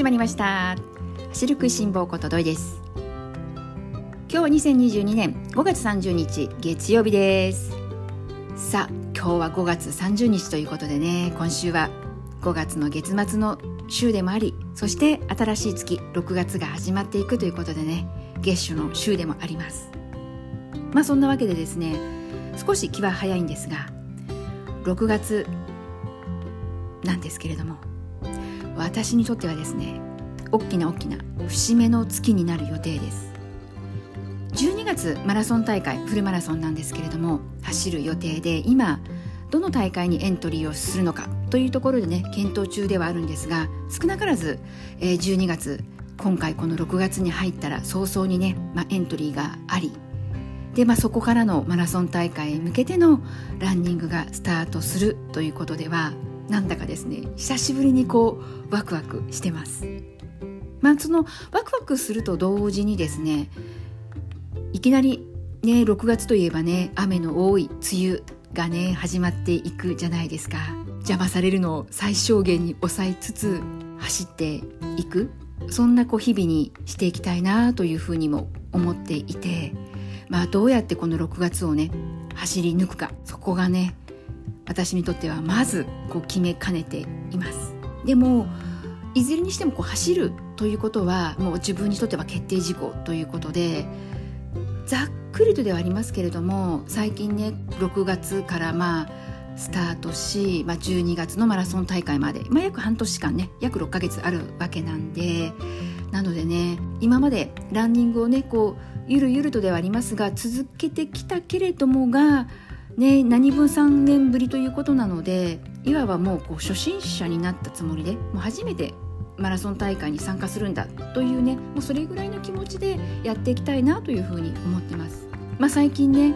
始まりました。走る食いしん坊ことどいです。今日は2022年5月30日月曜日です。さあ今日は5月30日ということでね今週は5月の月末の週でもありそして新しい月6月が始まっていくということでね月初の週でもあります。まあそんなわけでですね少し気は早いんですが6月なんですけれども私にとってはですね大きな大きな節目の月になる予定です。12月マラソン大会フルマラソンなんですけれども走る予定で今どの大会にエントリーをするのかというところでね検討中ではあるんですが少なからず、えー、12月今回この6月に入ったら早々にね、まあ、エントリーがありで、まあ、そこからのマラソン大会へ向けてのランニングがスタートするということではなんだかですね久しぶりにこうワクワクしてます。まあ、そのワクワクすると同時にですねいきなりね6月といえばね雨の多い梅雨がね始まっていくじゃないですか。邪魔されるのを最小限に抑えつつ走っていく。そんなこう日々にしていきたいなというふうにも思っていてまあどうやってこの6月をね走り抜くか。そこがね私にとってはまずこう決めかねています。でもいずれにしてもこう走るということはもう自分にとっては決定事項ということでざっくりとではありますけれども最近ね6月からまあスタートし、まあ、12月のマラソン大会まで、まあ、約半年間ね約6ヶ月あるわけなんでなのでね今までランニングをねこうゆるゆるとではありますが続けてきたけれどもが、ね、何分3年ぶりということなのでいわばもうこう初心者になったつもりでもう初めてマラソン大会に参加するんだというねもうそれぐらいの気持ちでやっていきたいなというふうに思ってます。まあ、最近ね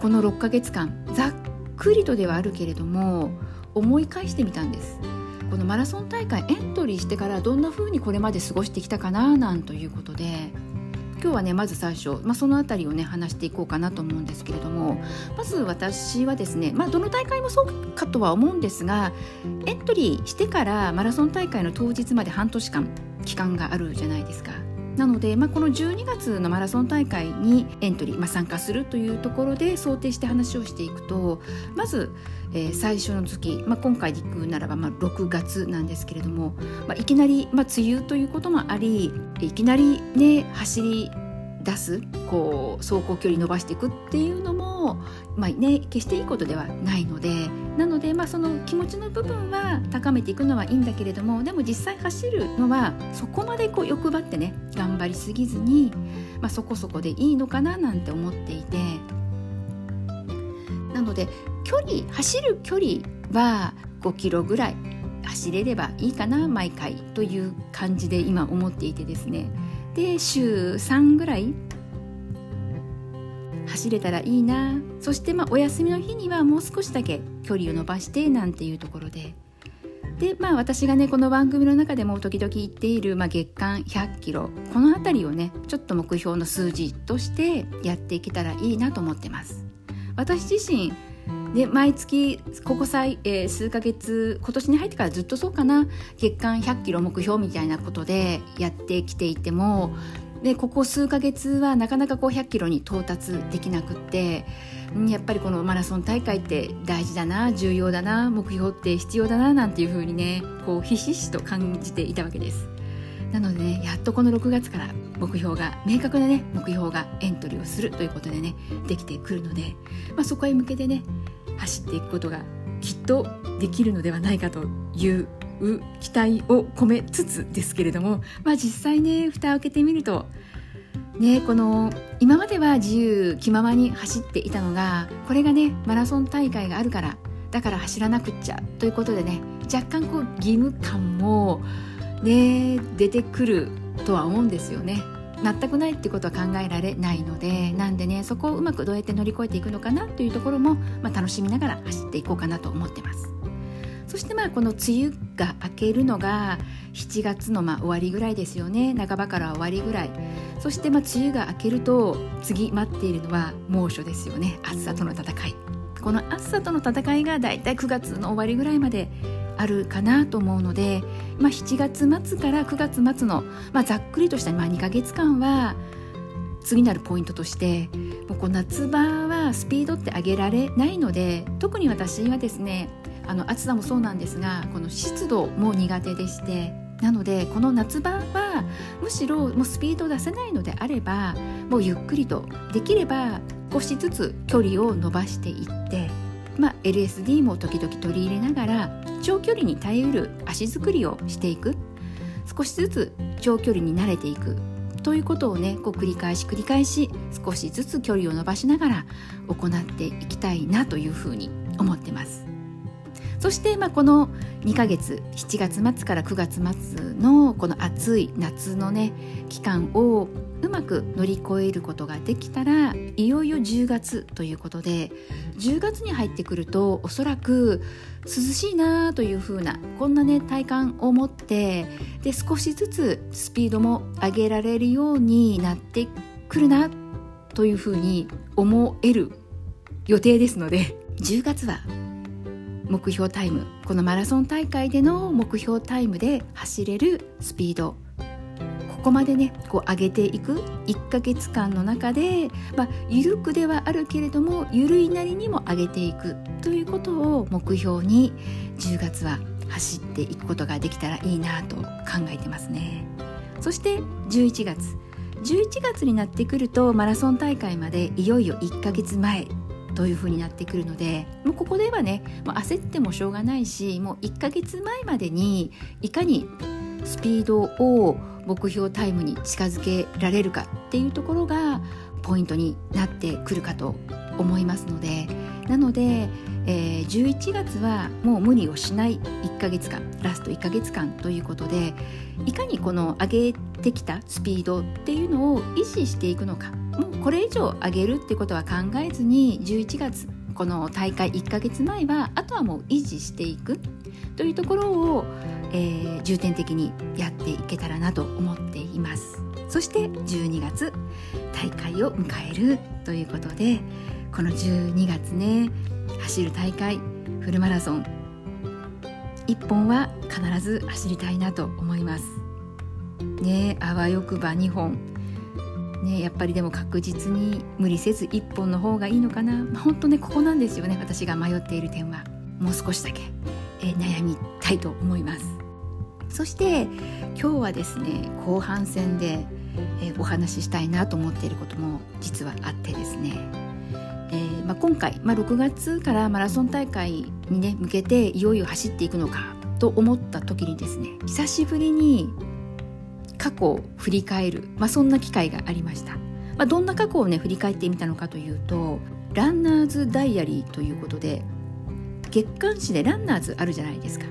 この6ヶ月間ざっくりとではあるけれども思い返してみたんですこのマラソン大会エントリーしてからどんな風にこれまで過ごしてきたかななんということで今日はねまず最初、まあ、その辺りをね話していこうかなと思うんですけれどもまず私はですね、まあ、どの大会もそうかとは思うんですがエントリーしてからマラソン大会の当日まで半年間期間があるじゃないですか。なので、まあ、この12月のマラソン大会にエントリー、まあ、参加するというところで想定して話をしていくとまず、えー、最初の月、まあ、今回で行くならば、まあ、6月なんですけれども、まあ、いきなり、まあ、梅雨ということもありいきなりね走り出すこう走行距離伸ばしていくっていうのも、まあね、決していいことではないのでなので、まあ、その気持ちの部分は高めていくのはいいんだけれどもでも実際走るのはそこまでこう欲張ってね頑張りすぎずに、まあ、そこそこでいいのかななんて思っていて。なので距離走る距離は5キロぐらい走れればいいかな毎回という感じで今思っていてですね。で週3ぐらい。走れたらいいな。そしてまあお休みの日にはもう少しだけ距離を伸ばしてなんていうところで。でまあ私がねこの番組の中でも時々言っている、まあ、月間100キロ。この辺りをねちょっと目標の数字としてやっていけたらいいなと思ってます。私自身で毎月ここさ、えー、数ヶ月今年に入ってからずっとそうかな月間100キロ目標みたいなことでやってきていてもでここ数ヶ月はなかなかこう100キロに到達できなくってやっぱりこのマラソン大会って大事だな重要だな目標って必要だななんていうふうにねこうひしひしと感じていたわけです。なのでねやっとこの6月から目標が明確なね目標がエントリーをするということでねできてくるので、まあ、そこへ向けてね走っていくことがきっとできるのではないかという期待を込めつつですけれども、まあ、実際ね蓋を開けてみるとねこの今までは自由気ままに走っていたのがこれがねマラソン大会があるからだから走らなくっちゃということでね若干こう義務感もね出てくるとは思うんですよね。全くないってことは考えられないのでなんでねそこをうまくどうやって乗り越えていくのかなというところも、まあ、楽しみながら走っていこうかなと思ってます。そしてまあこの梅雨が明けるのが7月のまあ終わりぐらいですよね半ばから終わりぐらいそしてまあ梅雨が明けると次待っているのは猛暑ですよね暑さとの戦いこの暑さとの戦いがだいたい9月の終わりぐらいまであるかなと思うのでまあ、7月末から9月末の、まあ、ざっくりとした、まあ、2ヶ月間は次なるポイントとしてもうこう夏場はスピードって上げられないので特に私はですねあの暑さもそうなんですがこの湿度も苦手でしてなのでこの夏場はむしろもうスピードを出せないのであればもうゆっくりとできれば少しずつ距離を伸ばしていって、まあ、LSD も時々取り入れながら長距離に耐えうる足作りをしていく少しずつ長距離に慣れていくということをねこう繰り返し繰り返し少しずつ距離を伸ばしながら行っていきたいなというふうに思ってます。そして、まあ、この2ヶ月7月末から9月末のこの暑い夏のね期間をうまく乗り越えることができたらいよいよ10月ということで10月に入ってくるとおそらく涼しいなという風なこんなね体感を持ってで少しずつスピードも上げられるようになってくるなという風に思える予定ですので10月は目標タイムこのマラソン大会での目標タイムで走れるスピードここまでねこう上げていく1ヶ月間の中で、まあ、緩くではあるけれども緩いなりにも上げていくということを目標に10月は走っていくことができたらいいなと考えてますね。そして11月。11月になってくるとマラソン大会までいよいよ1ヶ月前というふうになってくるのでもうここではねもう焦ってもしょうがないしもう1ヶ月前までにいかにスピードを目標タイムに近づけられるかっていうところがポイントになってくるかと思いますのでなので、えー、11月はもう無理をしない1ヶ月間ラスト1ヶ月間ということでいかにこの上げてきたスピードっていうのを維持していくのかもうこれ以上上げるってことは考えずに11月この大会1ヶ月前はあとはもう維持していくというところを、えー、重点的にやっていけたらなと思っています。そして12月大会を迎えるということでこの12月ね走る大会フルマラソン1本は必ず走りたいなと思います。ねあわよくば2本ね、やっぱりでも確実に無理せず1本の方がいいのかな、まあ、本当ねここなんですよね私が迷っている点は。もう少しだけ、え、悩みたいと思います。そして今日はですね後半戦で、え、お話ししたいなと思っていることも実はあってですね、えー、まあ、今回、まあ、6月からマラソン大会にね向けていよいよ走っていくのかと思った時にですね久しぶりに過去を振り返る、まあ、そんな機会がありました、まあ、どんな過去をね振り返ってみたのかというとランナーズダイアリーということで月刊誌でランナーズあるじゃないですか。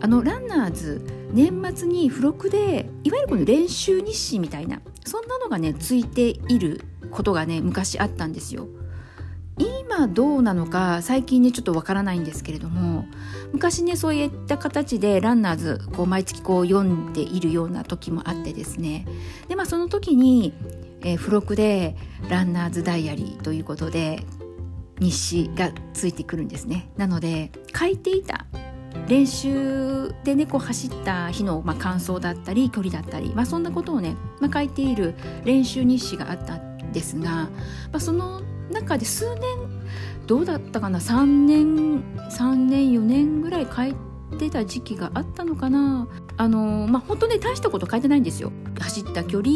あのランナーズ年末に付録でいわゆるこの練習日誌みたいなそんなのがねついていることがね昔あったんですよ。今どうなのか最近ねちょっとわからないんですけれども昔ねそういった形でランナーズこう毎月こう読んでいるような時もあってですね。でまあその時に、えー、付録で「ランナーズダイアリー」ということで日誌がついてくるんですね。なので書いていた練習でねこう走った日の、まあ、感想だったり距離だったり、まあ、そんなことをね、まあ、書いている練習日誌があったんですが、まあ、その中で数年どうだったかな？3年3年4年ぐらい書いてた時期があったのかな？あのまあ本当ね大したこと書いてないんですよ。走った距離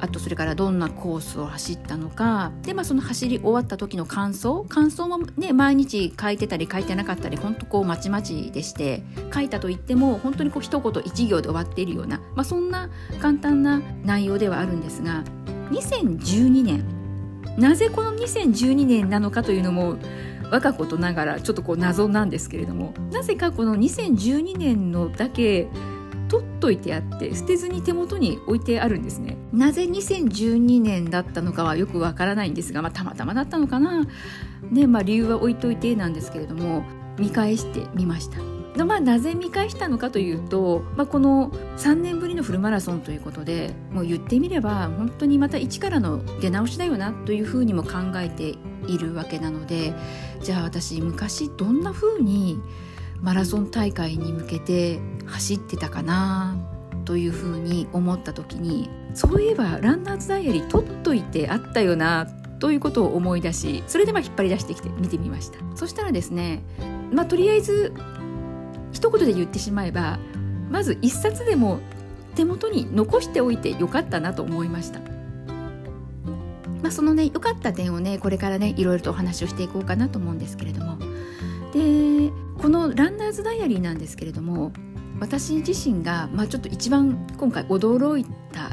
あとそれからどんなコースを走ったのか。でまあその走り終わった時の感想？感想もね毎日書いてたり書いてなかったり本当こうまちまちでして書いたと言っても本当にこう一言一行で終わっているような、まあ、そんな簡単な内容ではあるんですが2012年なぜこの2012年なのかというのも我がことながらちょっとこう謎なんですけれどもなぜかこの2012年のだけ取っといてあって捨てずに手元に置いてあるんですね。なぜ2012年だったのかはよくわからないんですが、まあ、たまたまだったのかな。ねまあ理由は置いといてなんですけれども見返してみました。まあ、なぜ見返したのかというと、まあ、この3年ぶりのフルマラソンということでもう言ってみれば本当にまた一からの出直しだよなというふうにも考えているわけなのでじゃあ私昔どんなふうにマラソン大会に向けて走ってたかなというふうに思った時にそういえばランナーズダイアリー取っといてあったよなということを思い出しそれでまあ引っ張り出してきて見てみました。そしたらですねまあとりあえず一言で言ってしまえばまず一冊でも手元に残しておいてよかったなと思いました。まあ、そのね良かった点をねこれからねいろいろとお話をしていこうかなと思うんですけれどもでこの「ランナーズ・ダイアリー」なんですけれども私自身が、まあ、ちょっと一番今回驚いた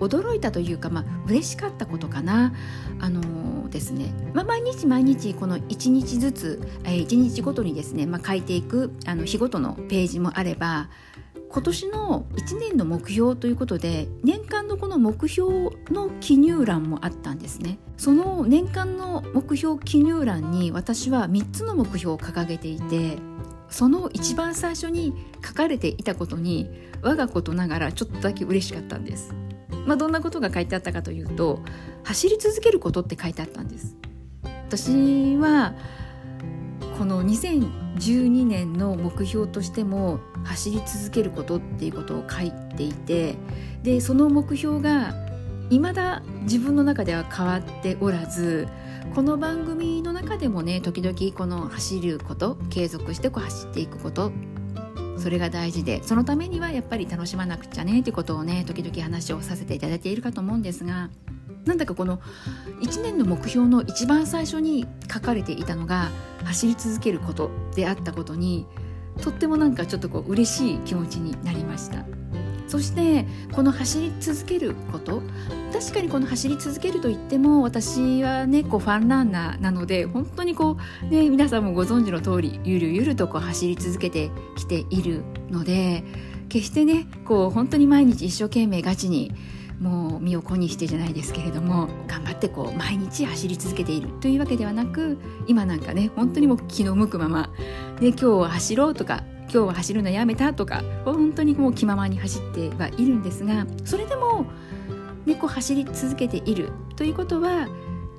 驚いたというか、まあ嬉しかったことかな。あのー、ですね、まあ、毎日毎日この1日ずつ、えー、1日ごとにですね、まあ、書いていくあの日ごとのページもあれば今年の1年の目標ということで年間のこの目標の記入欄もあったんですね。その年間の目標記入欄に私は3つの目標を掲げていてその一番最初に書かれていたことに我がことながらちょっとだけ嬉しかったんです、まあ、どんなことが書いてあったかというと走り続けることって書いてあったんです。私はこの2012年の目標としても走り続けることっていうことを書いていてでその目標が未だ自分の中では変わっておらずこの番組の中でもね時々この走ること継続してこう走っていくことそれが大事でそのためにはやっぱり楽しまなくちゃねってことをね時々話をさせていただいているかと思うんですがなんだかこの1年の目標の一番最初に書かれていたのが走り続けることであったことにとってもなんかちょっとこう嬉しい気持ちになりました。そしてこの走り続けること。確かにこの走り続けるといっても私はねこうファンランナーなので本当にこう、ね、皆さんもご存知の通りゆるゆるとこう走り続けてきているので決してねこう本当に毎日一生懸命ガチにもう身を粉にしてじゃないですけれども頑張ってこう毎日走り続けているというわけではなく今なんかね本当にもう気の向くまま、ね、今日は走ろうとか今日は走るのやめたとか本当にもう気ままに走ってはいるんですがそれでも、ね、走り続けているということは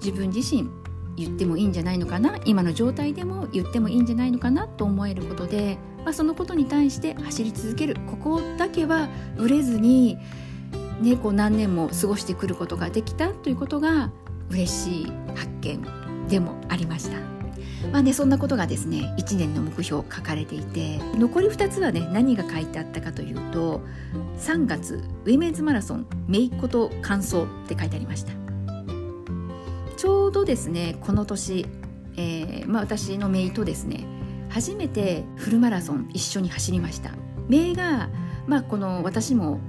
自分自身言ってもいいんじゃないのかな？今の状態でも言ってもいいんじゃないのかなと思えることで、まあ、そのことに対して走り続けるここだけはぶれずにね、何年も過ごしてくることができたということが嬉しい発見でもありました。まあね、そんなことがですね1年の目標書かれていて残り2つはね何が書いてあったかというと3月ウィメンズマラソンめいっ子と感想って書いてありました。ちょうどですねこの年、えーまあ、私の姪とですね初めてフルマラソン一緒に走りました。姪が、まあ、この私も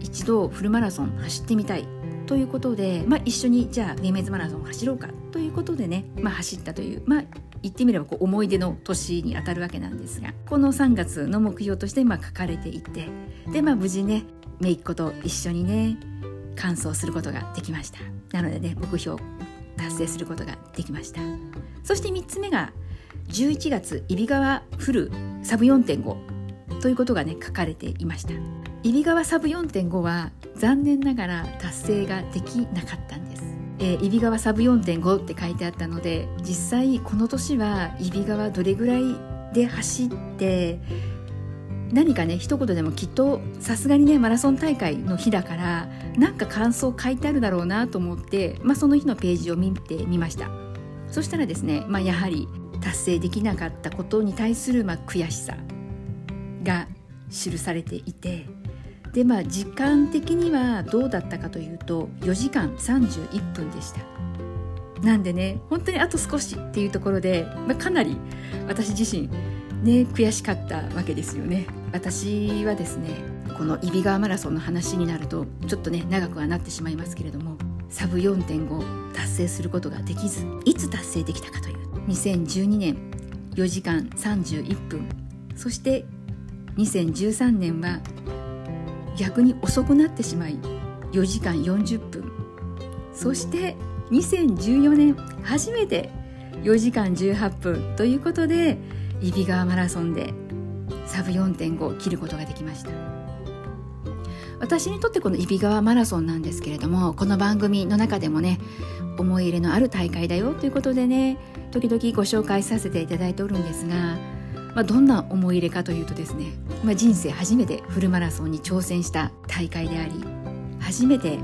一度フルマラソン走ってみたいということで、まあ、一緒にじゃあウィメンズマラソン走ろうかということでね、まあ、走ったという、まあ、言ってみればこう思い出の年にあたるわけなんですがこの3月の目標としてまあ書かれていてで、まあ、無事ね姪っ子と一緒にね完走することができました。なのでね目標達成することができました。そして3つ目が11月揖斐川フルサブ4.5ということがね書かれていました。揖斐川サブ4.5は残念ながら達成ができなかったんです。え、揖斐川サブ4.5って書いてあったので実際この年は揖斐川どれぐらいで走って何かね一言でもきっとさすがにねマラソン大会の日だからなんか感想書いてあるだろうなと思って、まあ、その日のページを見てみました。そしたらですね、まあ、やはり達成できなかったことに対するまあ悔しさが記されていてでまあ時間的にはどうだったかというと4時間31分でした。なんでね本当にあと少しっていうところで、まあ、かなり私自身ね悔しかったわけですよね。私はですねこの揖斐川マラソンの話になるとちょっとね長くはなってしまいますけれどもサブ4.5達成することができずいつ達成できたかという2012年4時間31分そして2013年は逆に遅くなってしまい4時間40分。そして2014年初めて4時間18分ということで揖斐川マラソンでサブ4.5を切ることができました。私にとってこの揖斐川マラソンなんですけれどもこの番組の中でもね思い入れのある大会だよということでね時々ご紹介させていただいておるんですがまあ、どんな思い入れかというとですね、まあ、人生初めてフルマラソンに挑戦した大会であり初めて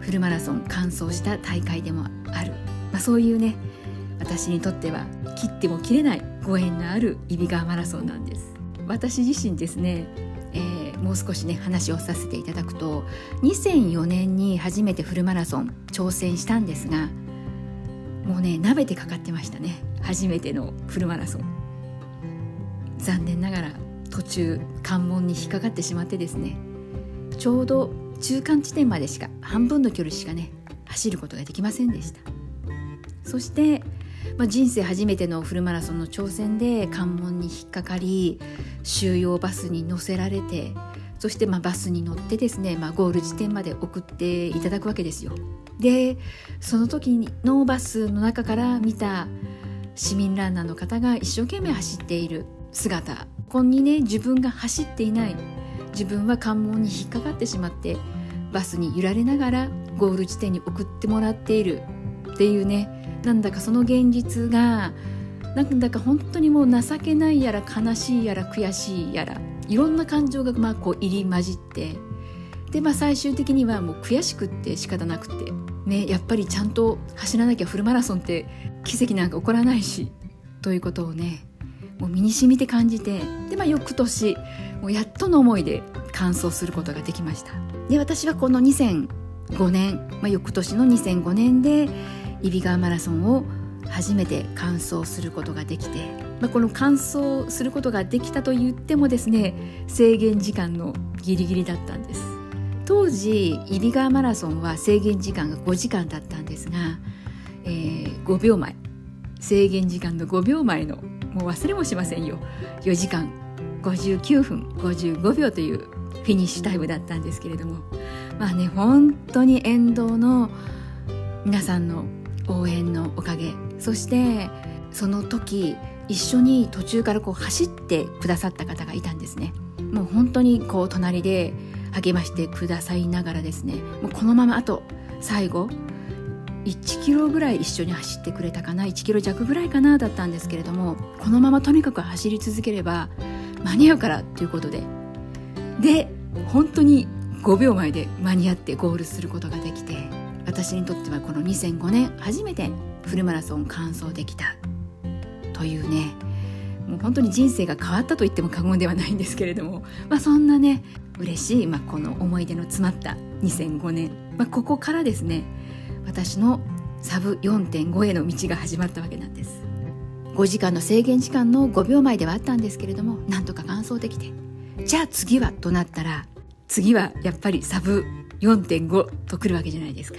フルマラソン完走した大会でもある、まあ、そういうね私にとっては切っても切れないご縁のある揖斐川マラソンなんです。私自身ですね、えー、もう少しね話をさせていただくと2004年に初めてフルマラソン挑戦したんですがもうね舐めてかかってましたね初めてのフルマラソン。残念ながら途中関門に引っかかってしまってですねちょうど中間地点までしか半分の距離しかね走ることができませんでしたそして、まあ、人生初めてのフルマラソンの挑戦で関門に引っかかり収容バスに乗せられてそしてまあバスに乗ってですね、まあ、ゴール地点まで送っていただくわけですよ。でその時のバスの中から見た市民ランナーの方が一生懸命走っている姿。ここにね自分が走っていない。自分は関門に引っかかってしまってバスに揺られながらゴール地点に送ってもらっている。っていうね。なんだかその現実がなんだか本当にもう情けないやら悲しいやら悔しいやらいろんな感情がまあこう入り混じって。で、まあ、最終的にはもう悔しくって仕方なくて、ね、やっぱりちゃんと走らなきゃフルマラソンって奇跡なんか起こらないし。ということをねもう身に染みて感じてで、まあ、翌年もうやっとの思いで完走することができました。で私はこの2005年、まあ、翌年の2005年で揖斐川マラソンを初めて完走することができて、まあ、この完走することができたと言ってもですね制限時間のギリギリだったんです。当時揖斐川マラソンは制限時間が5時間だったんですが、えー、5秒前。制限時間の5秒前のもう忘れもしませんよ。4時間59分55秒というフィニッシュタイムだったんですけれども。まあね本当に沿道の皆さんの応援のおかげそしてその時一緒に途中からこう走ってくださった方がいたんですね。もう本当にこう隣で励ましてくださいながらですね。もうこのままあと最後1キロぐらい一緒に走ってくれたかな1キロ弱ぐらいかなだったんですけれどもこのままとにかく走り続ければ間に合うからということで。で本当に5秒前で間に合ってゴールすることができて私にとってはこの2005年初めてフルマラソン完走できた。というねもう本当に人生が変わったと言っても過言ではないんですけれども、まあ、そんなね嬉しい、まあ、この思い出の詰まった2005年、まあ、ここからですね私のサブ4.5への道が始まったわけなんです。5時間の制限時間の5秒前ではあったんですけれどもなんとか完走できて。じゃあ次はとなったら次はやっぱりサブ4.5とくるわけじゃないですか。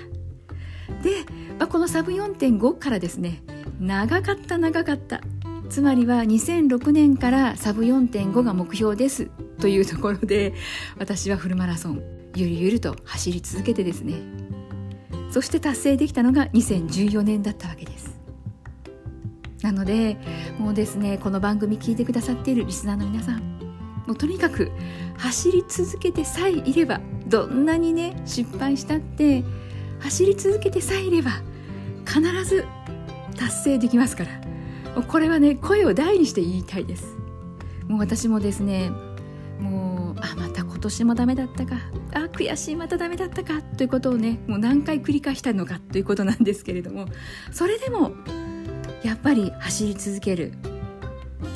で、まあ、このサブ4.5からですね長かった長かった。つまりは2006年からサブ4.5が目標です。というところで私はフルマラソンゆるゆると走り続けてですねそして達成できたのが2014年だったわけです。なのでもうですねこの番組聞いてくださっているリスナーの皆さんもうとにかく走り続けてさえいればどんなにね失敗したって走り続けてさえいれば必ず達成できますからこれはね声を大にして言いたいです。もう私もですねもうあまた今年もダメだったかあ悔しいまたダメだったかということをねもう何回繰り返したのかということなんですけれどもそれでもやっぱり走り続ける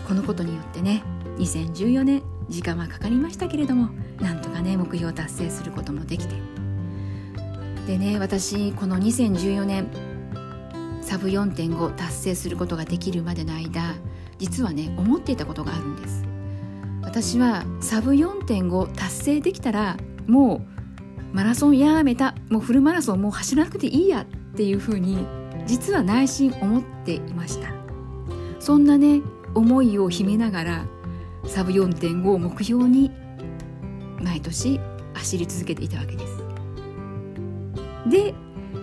このことによってね2014年時間はかかりましたけれどもなんとかね目標を達成することもできて。でね私この2014年サブ4.5達成することができるまでの間実はね思っていたことがあるんです。私はサブ4.5達成できたらもうマラソンやめた。もうフルマラソンもう走らなくていいやっていうふうに実は内心思っていました。そんなね思いを秘めながらサブ4.5を目標に毎年走り続けていたわけです。で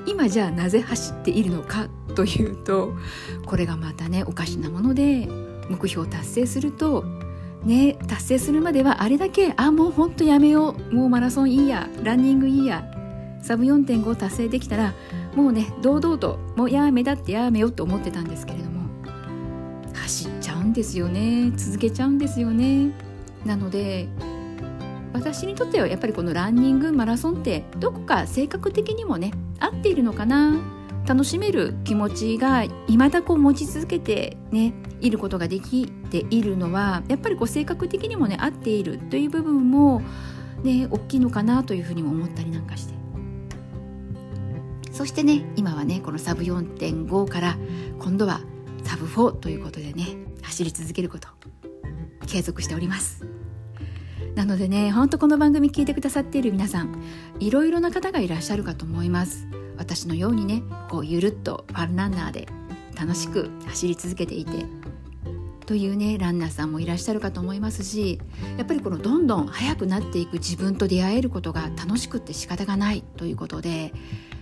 今じゃあなぜ走っているのかというとこれがまたねおかしなもので目標を達成するとね達成するまではあれだけあもうほんとやめようもうマラソンいいやランニングいいやサブ4.5達成できたらもうね堂々ともうやめだってやめようと思ってたんですけれども走っちゃうんですよね続けちゃうんですよね。なので私にとってはやっぱりこのランニングマラソンってどこか性格的にもね合っているのかな楽しめる気持ちが未だこう持ち続けてねいることができているのはやっぱりこう性格的にもね合っているという部分もね大きいのかなというふうにも思ったりなんかして。そしてね今はねこのサブ4.5から今度はサブ4ということでね走り続けること継続しております。なのでねほんとこの番組聞いてくださっている皆さんいろいろな方がいらっしゃるかと思います。私のようにねこうゆるっとファンランナーで楽しく走り続けていてというねランナーさんもいらっしゃるかと思いますしやっぱりこのどんどん速くなっていく自分と出会えることが楽しくって仕方がないということで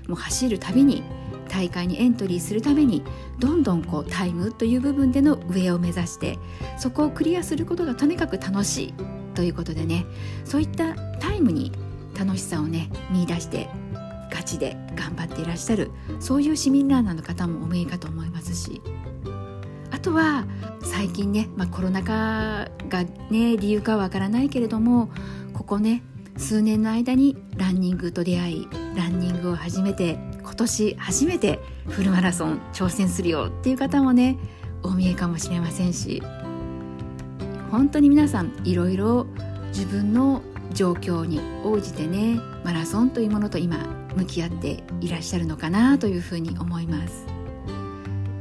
もう走るたびに大会にエントリーするためにどんどんこうタイムという部分での上を目指してそこをクリアすることがとにかく楽しいということでねそういったタイムに楽しさをね見出してガチで頑張っていらっしゃるそういう市民ランナーの方もお見えかと思いますし。あとは最近ね、まあ、コロナ禍がね理由かはわからないけれどもここね数年の間にランニングと出会いランニングを始めて今年初めてフルマラソン挑戦するよっていう方もねお見えかもしれませんし。本当に皆さんいろいろ自分の状況に応じてねマラソンというものと今向き合っていらっしゃるのかなというふうに思います。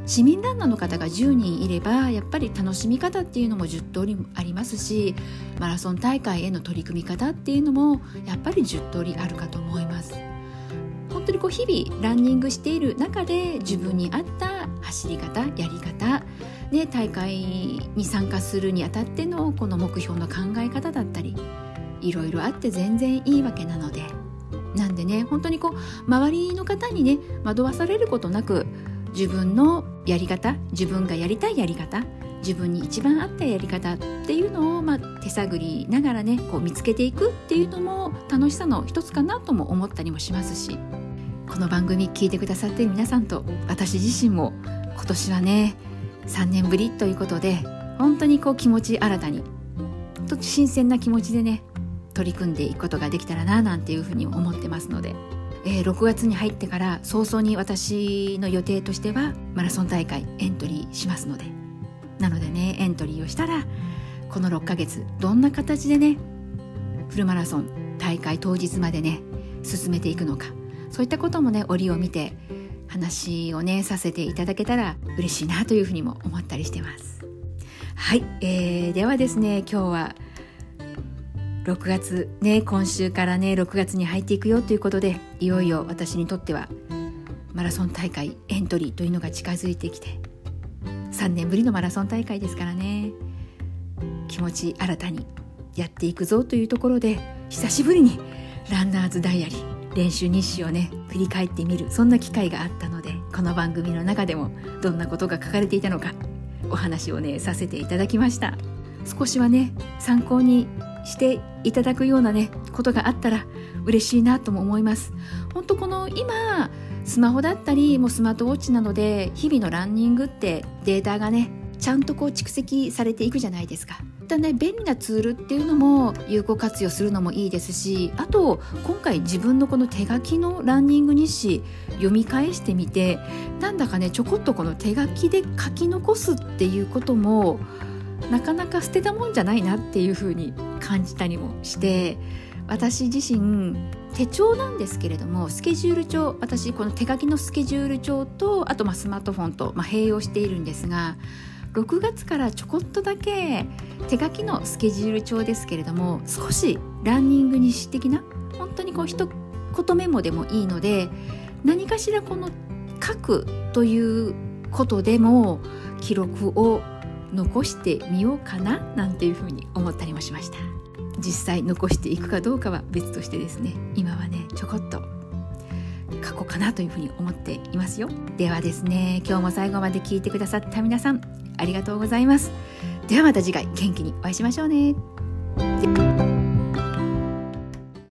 市民ランナーの方が10人いればやっぱり楽しみ方っていうのも10通りありますしマラソン大会への取り組み方っていうのもやっぱり10通りあるかと思います。本当にこう日々ランニングしている中で自分に合った走り方やり方ね、大会に参加するにあたってのこの目標の考え方だったりいろいろあって全然いいわけなのでなんでね本当にこう周りの方にね惑わされることなく自分のやり方自分がやりたいやり方自分に一番合ったやり方っていうのを、まあ、手探りながらねこう見つけていくっていうのも楽しさの一つかなとも思ったりもしますしこの番組聞いてくださってる皆さんと私自身も今年はね3年ぶりということで本当にこう気持ち新たにと新鮮な気持ちでね取り組んでいくことができたらななんていうふうに思ってますので、えー、6月に入ってから早々に私の予定としてはマラソン大会エントリーしますので。なのでねエントリーをしたらこの6ヶ月どんな形でねフルマラソン大会当日までね進めていくのか。そういったこともね折を見て話をねさせていただけたら嬉しいなというふうにも思ったりしてます。はい、えー、ではですね今日は6月ね今週からね6月に入っていくよということでいよいよ私にとってはマラソン大会エントリーというのが近づいてきて3年ぶりのマラソン大会ですからね。気持ち新たにやっていくぞというところで久しぶりにランナーズダイアリー練習日誌をね振り返ってみるそんな機会があったのでこの番組の中でもどんなことが書かれていたのかお話をねさせていただきました。少しはね参考にしていただくようなねことがあったら嬉しいなとも思います。本当この今スマホだったりもうスマートウォッチなどで日々のランニングってデータがねちゃんとこう蓄積されていくじゃないですか。ったね便利なツールっていうのも有効活用するのもいいですしあと今回自分のこの手書きのランニング日誌読み返してみてなんだかねちょこっとこの手書きで書き残すっていうこともなかなか捨てたもんじゃないなっていうふうに感じたりもして私自身手帳なんですけれどもスケジュール帳私この手書きのスケジュール帳とあとまスマートフォンとま併用しているんですが6月からちょこっとだけ手書きのスケジュール帳ですけれども少しランニング日誌的な本当にこう一言メモでもいいので何かしらこの書くということでも記録を残してみようかななんていうふうに思ったりもしました。実際残していくかどうかは別としてですね今はねちょこっと過去かなというふうに思っていますよ。ではですね今日も最後まで聞いてくださった皆さんありがとうございます。ではまた次回元気にお会いしましょうね。